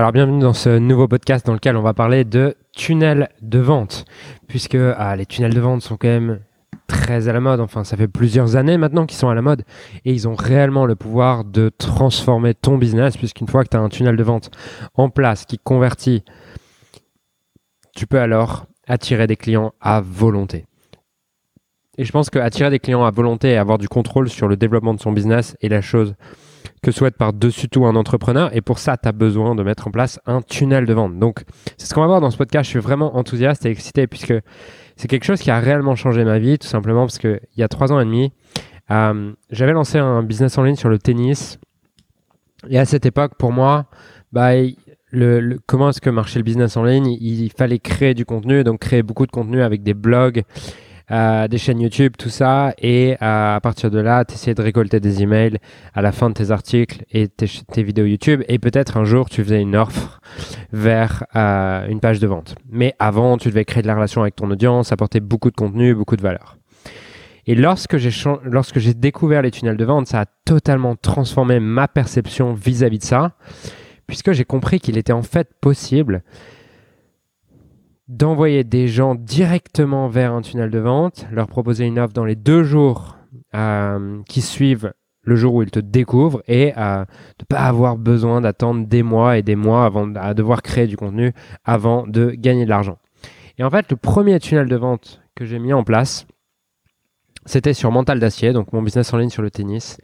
Alors bienvenue dans ce nouveau podcast dans lequel on va parler de tunnels de vente, puisque ah, les tunnels de vente sont quand même très à la mode, enfin ça fait plusieurs années maintenant qu'ils sont à la mode, et ils ont réellement le pouvoir de transformer ton business, puisqu'une fois que tu as un tunnel de vente en place qui convertit, tu peux alors attirer des clients à volonté. Et je pense qu'attirer des clients à volonté et avoir du contrôle sur le développement de son business est la chose que souhaite par-dessus tout un entrepreneur. Et pour ça, tu as besoin de mettre en place un tunnel de vente. Donc, c'est ce qu'on va voir dans ce podcast. Je suis vraiment enthousiaste et excité puisque c'est quelque chose qui a réellement changé ma vie, tout simplement parce qu'il y a trois ans et demi, euh, j'avais lancé un business en ligne sur le tennis. Et à cette époque, pour moi, bah, le, comment est-ce que marchait le business en ligne? Il fallait créer du contenu, donc créer beaucoup de contenu avec des blogs, euh, des chaînes YouTube, tout ça, et euh, à partir de là, tu essayais de récolter des emails à la fin de tes articles et tes, vidéos YouTube, et peut-être un jour tu faisais une offre vers euh, une page de vente. Mais avant, tu devais créer de la relation avec ton audience, apporter beaucoup de contenu, beaucoup de valeur. Et lorsque j'ai, lorsque j'ai découvert les tunnels de vente, ça a totalement transformé ma perception vis-à-vis -vis de ça, puisque j'ai compris qu'il était en fait possible d'envoyer des gens directement vers un tunnel de vente, leur proposer une offre dans les deux jours euh, qui suivent le jour où ils te découvrent et euh, de ne pas avoir besoin d'attendre des mois et des mois avant de devoir créer du contenu avant de gagner de l'argent. Et en fait, le premier tunnel de vente que j'ai mis en place, c'était sur Mental d'acier, donc mon business en ligne sur le tennis.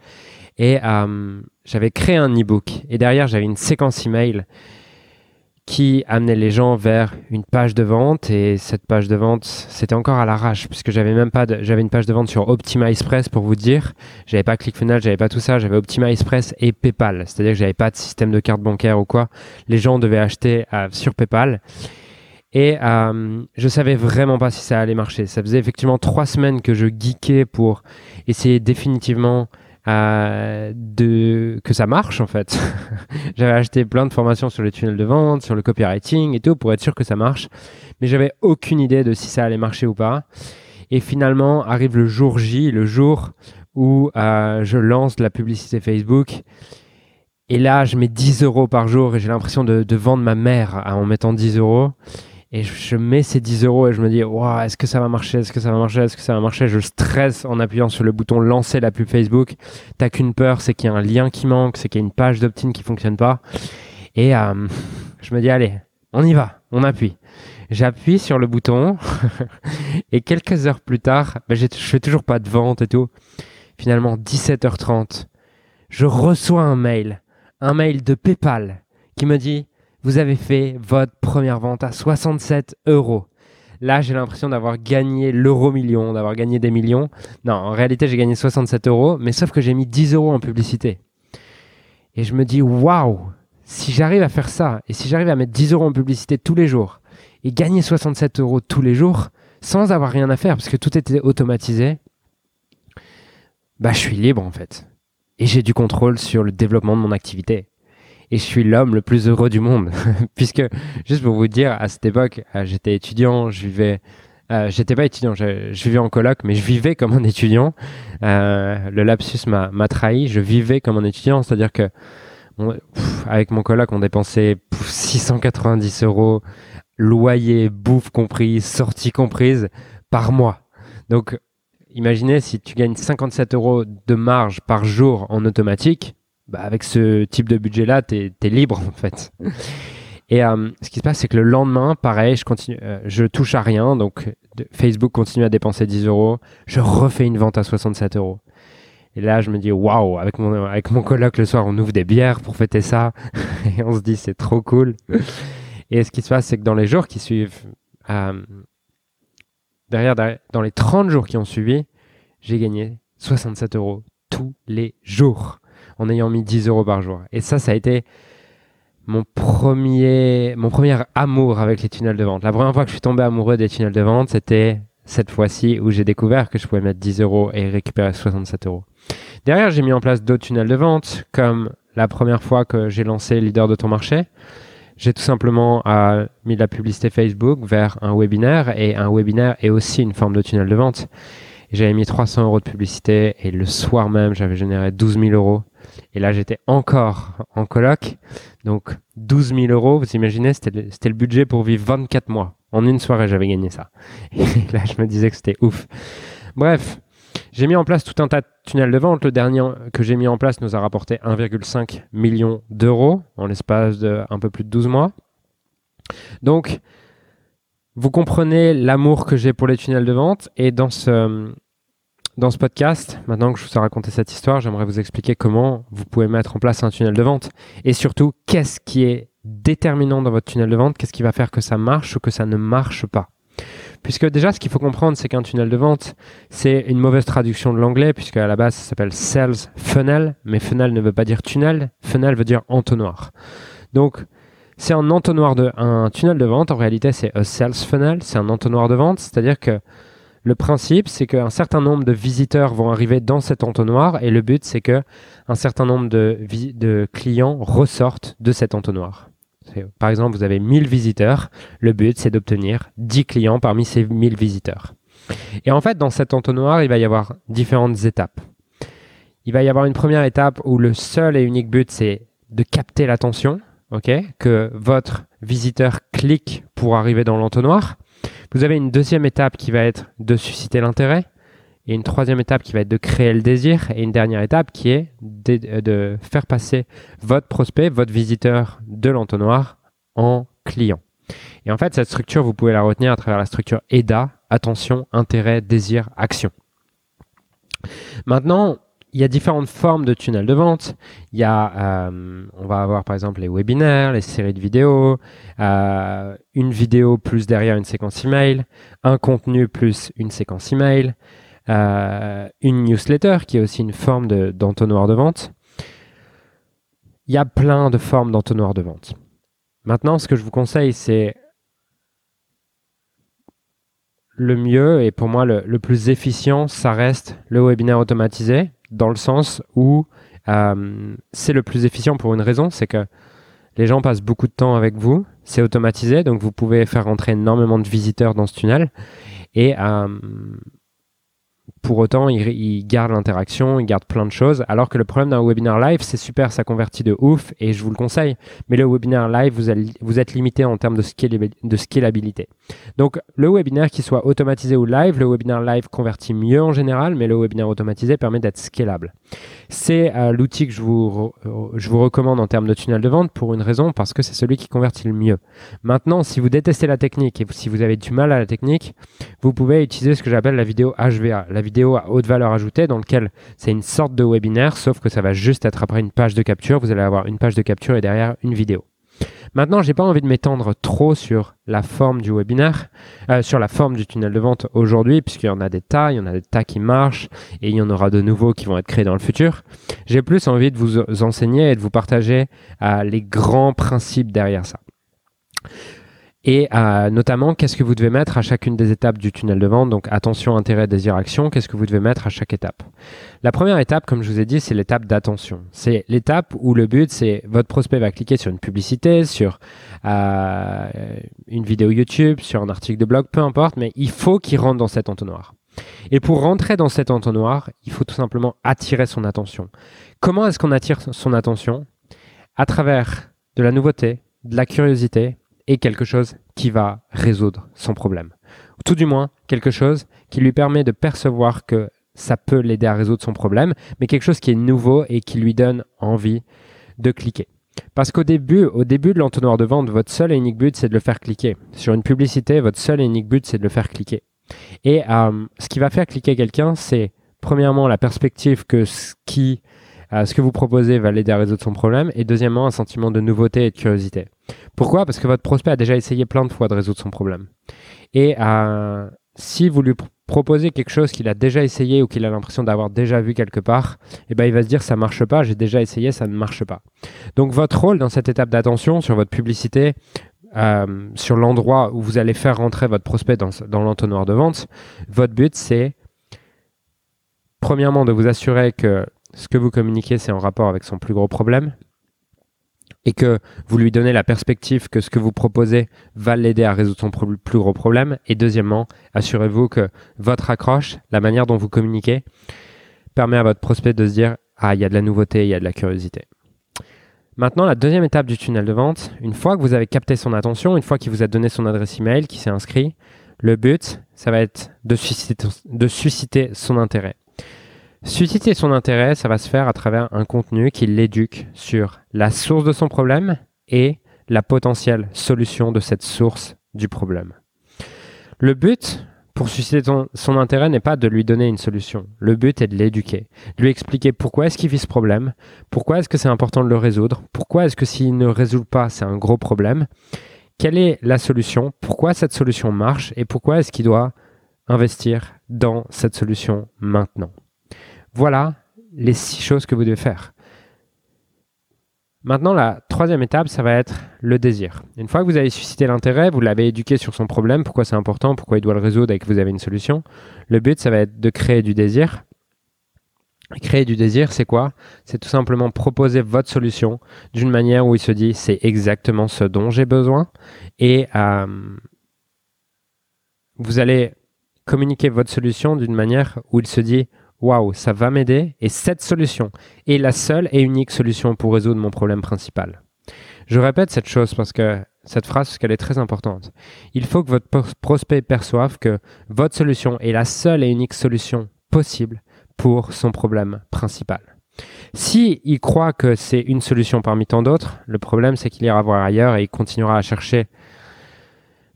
Et euh, j'avais créé un e-book et derrière j'avais une séquence email qui amenait les gens vers une page de vente et cette page de vente c'était encore à l'arrache puisque j'avais même pas j'avais une page de vente sur Optima Express pour vous dire. J'avais pas ClickFunnels j'avais pas tout ça j'avais Optima Express et PayPal. C'est-à-dire que j'avais pas de système de carte bancaire ou quoi. Les gens devaient acheter euh, sur PayPal. Et euh, je savais vraiment pas si ça allait marcher. Ça faisait effectivement trois semaines que je geekais pour essayer définitivement euh, de que ça marche en fait. j'avais acheté plein de formations sur les tunnels de vente, sur le copywriting et tout pour être sûr que ça marche, mais j'avais aucune idée de si ça allait marcher ou pas. Et finalement arrive le jour J, le jour où euh, je lance la publicité Facebook. Et là, je mets 10 euros par jour et j'ai l'impression de, de, vendre ma mère en mettant 10 euros et je mets ces 10 euros et je me dis, wow, est-ce que ça va marcher? Est-ce que ça va marcher? Est-ce que ça va marcher? Je stresse en appuyant sur le bouton lancer la pub Facebook. T'as qu'une peur, c'est qu'il y a un lien qui manque, c'est qu'il y a une page d'opt-in qui fonctionne pas. Et euh, je me dis, allez, on y va, on appuie. J'appuie sur le bouton et quelques heures plus tard, ben, je fais toujours pas de vente et tout. Finalement, 17h30, je reçois un mail, un mail de PayPal qui me dit vous avez fait votre première vente à 67 euros. Là, j'ai l'impression d'avoir gagné l'euro million, d'avoir gagné des millions. Non, en réalité, j'ai gagné 67 euros, mais sauf que j'ai mis 10 euros en publicité. Et je me dis, waouh, si j'arrive à faire ça, et si j'arrive à mettre 10 euros en publicité tous les jours, et gagner 67 euros tous les jours, sans avoir rien à faire, parce que tout était automatisé, bah, je suis libre en fait. Et j'ai du contrôle sur le développement de mon activité et je suis l'homme le plus heureux du monde. Puisque, juste pour vous dire, à cette époque, euh, j'étais étudiant, je vivais. Euh, j'étais pas étudiant, je, vivais en coloc, mais je vivais comme un étudiant. Euh, le lapsus m'a trahi, je vivais comme un étudiant, c'est-à-dire que avec mon coloc, on dépensait 690 euros, loyer, bouffe compris, sortie comprise, par mois. Donc, imaginez si tu gagnes 57 euros de marge par jour en automatique, bah, avec ce type de budget-là, tu es, libre en fait. Et euh, ce qui se passe, c'est que le lendemain, pareil, je continue, euh, je touche à rien. Donc, Facebook continue à dépenser 10 euros. Je refais une vente à 67 euros. Et là, je me dis, waouh, avec mon, avec mon coloc le soir, on ouvre des bières pour fêter ça. et on se dit, c'est trop cool. et ce qui se passe, c'est que dans les jours qui suivent, euh, derrière, derrière, dans les 30 jours qui ont suivi, j'ai gagné 67 euros tous les jours en ayant mis 10 euros par jour. Et ça, ça a été mon premier, mon premier amour avec les tunnels de vente. La première fois que je suis tombé amoureux des tunnels de vente, c'était cette fois-ci où j'ai découvert que je pouvais mettre 10 euros et récupérer 67 euros. Derrière, j'ai mis en place d'autres tunnels de vente, comme la première fois que j'ai lancé Leader de ton marché. J'ai tout simplement euh, mis la publicité Facebook vers un webinaire et un webinaire est aussi une forme de tunnel de vente. J'avais mis 300 euros de publicité et le soir même, j'avais généré 12 000 euros Et là, j'étais encore en coloc. Donc, 12 000 euros, vous imaginez, c'était le, budget pour vivre 24 mois. En une soirée, j'avais gagné ça. Et là, je me disais que c'était ouf. Bref, j'ai mis en place tout un tas de tunnels de vente. Le dernier que j'ai mis en place nous a rapporté 1,5 million d'euros en l'espace de un peu plus de 12 mois. Donc, vous comprenez l'amour que j'ai pour les tunnels de vente. Et dans ce, dans ce podcast, maintenant que je vous ai raconté cette histoire, j'aimerais vous expliquer comment vous pouvez mettre en place un tunnel de vente. Et surtout, qu'est-ce qui est déterminant dans votre tunnel de vente? Qu'est-ce qui va faire que ça marche ou que ça ne marche pas? Puisque déjà, ce qu'il faut comprendre, c'est qu'un tunnel de vente, c'est une mauvaise traduction de l'anglais, puisque à la base, ça s'appelle sales funnel, mais funnel ne veut pas dire tunnel, funnel veut dire entonnoir. Donc, c'est un entonnoir de, un tunnel de vente, en réalité, c'est un sales funnel, c'est un entonnoir de vente, c'est-à-dire que le principe, c'est qu'un certain nombre de visiteurs vont arriver dans cet entonnoir et le but, c'est que un certain nombre de, clients ressortent de cet entonnoir. Par exemple, vous avez 1000 visiteurs. Le but, c'est d'obtenir 10 clients parmi ces 1000 visiteurs. Et en fait, dans cet entonnoir, il va y avoir différentes étapes. Il va y avoir une première étape où le seul et unique but, c'est de capter l'attention, que votre visiteur clique pour arriver dans l'entonnoir. Vous avez une deuxième étape qui va être de susciter l'intérêt et une troisième étape qui va être de créer le désir et une dernière étape qui est de, faire passer votre prospect, votre visiteur de l'entonnoir en client. Et en fait, cette structure, vous pouvez la retenir à travers la structure EDA, attention, intérêt, désir, action. Maintenant, il y a différentes formes de tunnels de vente. Il y a, euh, on va avoir par exemple les webinaires, les séries de vidéos, euh, une vidéo plus derrière une séquence email, un contenu plus une séquence email, euh, une newsletter qui est aussi une forme d'entonnoir de, vente. Il y a plein de formes d'entonnoir de vente. Maintenant, ce que je vous conseille, c'est le mieux et pour moi le, le, plus efficient, ça reste le webinaire automatisé dans le sens où euh, c'est le plus efficient pour une raison, c'est que les gens passent beaucoup de temps avec vous, c'est automatisé, donc vous pouvez faire rentrer énormément de visiteurs dans ce tunnel. Et euh, pour autant, il, garde l'interaction, il garde plein de choses. Alors que le problème d'un webinaire live, c'est super, ça convertit de ouf et je vous le conseille. Mais le webinaire live, vous, êtes limité en termes de, scalabilité. Donc, le webinaire qui soit automatisé ou live, le webinaire live convertit mieux en général, mais le webinaire automatisé permet d'être scalable. C'est euh, l'outil que je vous, recommande en termes de tunnel de vente pour une raison, parce que c'est celui qui convertit le mieux. Maintenant, si vous détestez la technique et si vous avez du mal à la technique, vous pouvez utiliser ce que j'appelle la vidéo HVA, vidéo à haute valeur ajoutée dans lequel c'est une sorte de webinaire, sauf que ça va juste être après une page de capture. Vous allez avoir une page de capture et derrière une vidéo. Maintenant, j'ai pas envie de m'étendre trop sur la forme du webinaire, euh, sur la forme du tunnel de vente aujourd'hui, puisqu'il y en a des tas, il y en a des tas qui marchent et il y en aura de nouveaux qui vont être créés dans le futur. J'ai plus envie de vous enseigner et de vous partager euh, les grands principes derrière ça. Et euh, notamment, qu'est-ce que vous devez mettre à chacune des étapes du tunnel de vente? Donc attention, intérêt, désir, action, qu'est-ce que vous devez mettre à chaque étape? La première étape, comme je vous ai dit, c'est l'étape d'attention. C'est l'étape où le but, c'est votre prospect va cliquer sur une publicité, sur euh, une vidéo YouTube, sur un article de blog, peu importe, mais il faut qu'il rentre dans cet entonnoir. Et pour rentrer dans cet entonnoir, il faut tout simplement attirer son attention. Comment est-ce qu'on attire son attention? À travers de la nouveauté, de la curiosité, et quelque chose qui va résoudre son problème. tout du moins, quelque chose qui lui permet de percevoir que ça peut l'aider à résoudre son problème, mais quelque chose qui est nouveau et qui lui donne envie de cliquer. Parce qu'au début, au début de l'entonnoir de vente, votre seul et unique but, c'est de le faire cliquer. Sur une publicité, votre seul et unique but, c'est de le faire cliquer. Et euh, ce qui va faire cliquer quelqu'un, c'est premièrement la perspective que ce qui euh, ce que vous proposez va l'aider à résoudre son problème. Et deuxièmement, un sentiment de nouveauté et de curiosité. Pourquoi? Parce que votre prospect a déjà essayé plein de fois de résoudre son problème. Et euh, si vous lui proposez quelque chose qu'il a déjà essayé ou qu'il a l'impression d'avoir déjà vu quelque part, eh ben il va se dire ça marche pas, j'ai déjà essayé, ça ne marche pas. Donc votre rôle dans cette étape d'attention sur votre publicité, euh, sur l'endroit où vous allez faire rentrer votre prospect dans, dans l'entonnoir de vente, votre but c'est premièrement de vous assurer que ce que vous communiquez, c'est en rapport avec son plus gros problème et que vous lui donnez la perspective que ce que vous proposez va l'aider à résoudre son plus gros problème. Et deuxièmement, assurez-vous que votre accroche, la manière dont vous communiquez, permet à votre prospect de se dire ah, il y a de la nouveauté, il y a de la curiosité. Maintenant, la deuxième étape du tunnel de vente, une fois que vous avez capté son attention, une fois qu'il vous a donné son adresse email, qu'il s'est inscrit, le but, ça va être de susciter, de susciter son intérêt. Susciter son intérêt, ça va se faire à travers un contenu qui l'éduque sur la source de son problème et la potentielle solution de cette source du problème. Le but, pour susciter son intérêt n'est pas de lui donner une solution. Le but est de l'éduquer, de lui expliquer pourquoi est-ce qu'il vit ce problème, pourquoi est-ce que c'est important de le résoudre, pourquoi est-ce que s'il ne résout pas, c'est un gros problème, quelle est la solution, pourquoi cette solution marche et pourquoi est-ce qu'il doit investir dans cette solution maintenant. Voilà les six choses que vous devez faire. Maintenant, la troisième étape, ça va être le désir. Une fois que vous avez suscité l'intérêt, vous l'avez éduqué sur son problème, pourquoi c'est important, pourquoi il doit le résoudre et que vous avez une solution, le but, ça va être de créer du désir. Créer du désir, c'est quoi? C'est tout simplement proposer votre solution d'une manière où il se dit c'est exactement ce dont j'ai besoin et euh, vous allez communiquer votre solution d'une manière où il se dit waouh, ça va m'aider et cette solution est la seule et unique solution pour résoudre mon problème principal. Je répète cette chose parce que cette phrase parce qu'elle est très importante. Il faut que votre prospect perçoive que votre solution est la seule et unique solution possible pour son problème principal. Si il croit que c'est une solution parmi tant d'autres, le problème c'est qu'il ira voir ailleurs et il continuera à chercher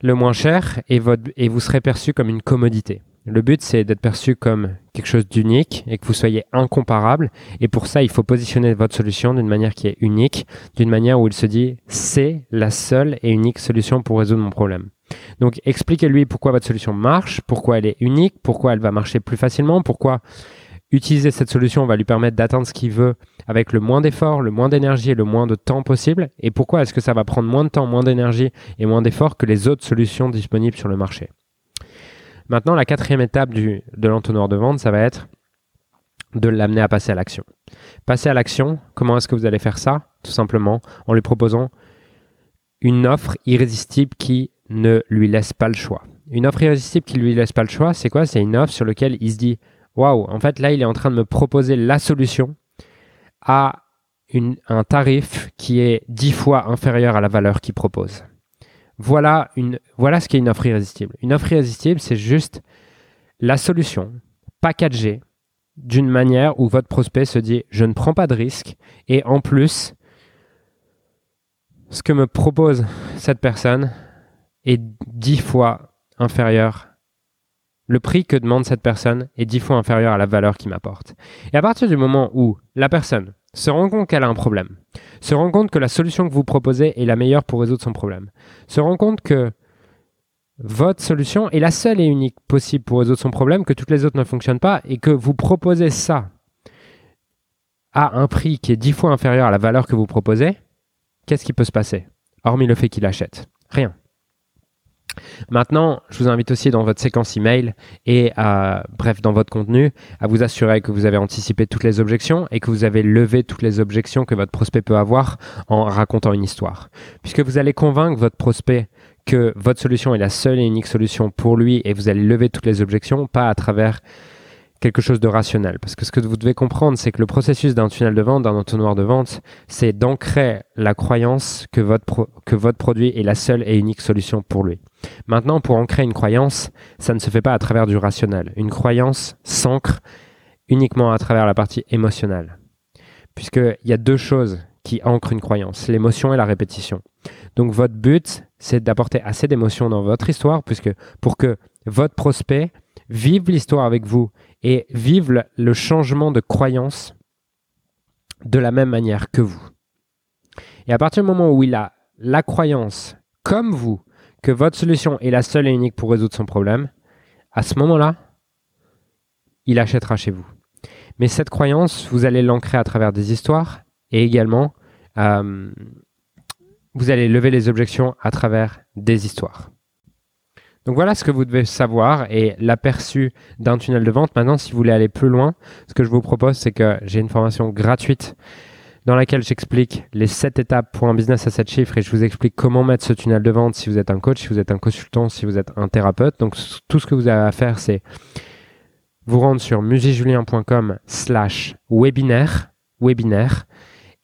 le moins cher et, et vous serez perçu comme une commodité. Le but, c'est d'être perçu comme quelque chose d'unique et que vous soyez incomparable. Et pour ça, il faut positionner votre solution d'une manière qui est unique, d'une manière où il se dit c'est la seule et unique solution pour résoudre mon problème. Donc expliquez-lui pourquoi votre solution marche, pourquoi elle est unique, pourquoi elle va marcher plus facilement, pourquoi utiliser cette solution va lui permettre d'atteindre ce qu'il veut avec le moins d'efforts, le moins d'énergie et le moins de temps possible, et pourquoi est-ce que ça va prendre moins de temps, moins d'énergie et moins d'efforts que les autres solutions disponibles sur le marché? Maintenant, la quatrième étape de l'entonnoir de vente, ça va être de l'amener à passer à l'action. Passer à l'action, comment est-ce que vous allez faire ça? Tout simplement en lui proposant une offre irrésistible qui ne lui laisse pas le choix. Une offre irrésistible qui ne lui laisse pas le choix, c'est quoi? C'est une offre sur laquelle il se dit Waouh, en fait, là, il est en train de me proposer la solution à un tarif qui est dix fois inférieur à la valeur qu'il propose. Voilà, une, voilà ce qu'est une offre irrésistible. Une offre irrésistible, c'est juste la solution packagée d'une manière où votre prospect se dit je ne prends pas de risque et en plus, ce que me propose cette personne est dix fois inférieur. Le prix que demande cette personne est dix fois inférieur à la valeur qu'il m'apporte. Et à partir du moment où la personne se rend compte qu'elle a un problème, se rend compte que la solution que vous proposez est la meilleure pour résoudre son problème, se rend compte que votre solution est la seule et unique possible pour résoudre son problème, que toutes les autres ne fonctionnent pas et que vous proposez ça à un prix qui est dix fois inférieur à la valeur que vous proposez, qu'est-ce qui peut se passer Hormis le fait qu'il achète? Rien. Maintenant, je vous invite aussi dans votre séquence email et bref, dans votre contenu, à vous assurer que vous avez anticipé toutes les objections et que vous avez levé toutes les objections que votre prospect peut avoir en racontant une histoire. Puisque vous allez convaincre votre prospect que votre solution est la seule et unique solution pour lui et vous allez lever toutes les objections, pas à travers quelque chose de rationnel. Parce que ce que vous devez comprendre, c'est que le processus d'un tunnel de vente, d'un entonnoir de vente, c'est d'ancrer la croyance que votre, que votre produit est la seule et unique solution pour lui. Maintenant, pour ancrer une croyance, ça ne se fait pas à travers du rationnel. Une croyance s'ancre uniquement à travers la partie émotionnelle. Puisqu'il y a deux choses qui ancrent une croyance, l'émotion et la répétition. Donc votre but, c'est d'apporter assez d'émotion dans votre histoire, puisque pour que votre prospect vive l'histoire avec vous et vivent le changement de croyance de la même manière que vous. Et à partir du moment où il a la croyance, comme vous, que votre solution est la seule et unique pour résoudre son problème, à ce moment-là, il achètera chez vous. Mais cette croyance, vous allez l'ancrer à travers des histoires et également, euh, vous allez lever les objections à travers des histoires. Donc voilà ce que vous devez savoir et l'aperçu d'un tunnel de vente. Maintenant, si vous voulez aller plus loin, ce que je vous propose, c'est que j'ai une formation gratuite dans laquelle j'explique les 7 étapes pour un business à 7 chiffres et je vous explique comment mettre ce tunnel de vente si vous êtes un coach, si vous êtes un consultant, si vous êtes un thérapeute. Donc tout ce que vous avez à faire, c'est vous rendre sur musijulien.com slash webinaire webinaire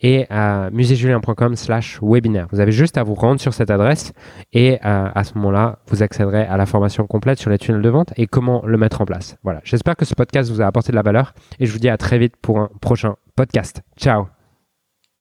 et à muséjulien.com slash webinaire. Vous avez juste à vous rendre sur cette adresse et euh, à ce moment-là, vous accéderez à la formation complète sur les tunnels de vente et comment le mettre en place. Voilà, j'espère que ce podcast vous a apporté de la valeur et je vous dis à très vite pour un prochain podcast. Ciao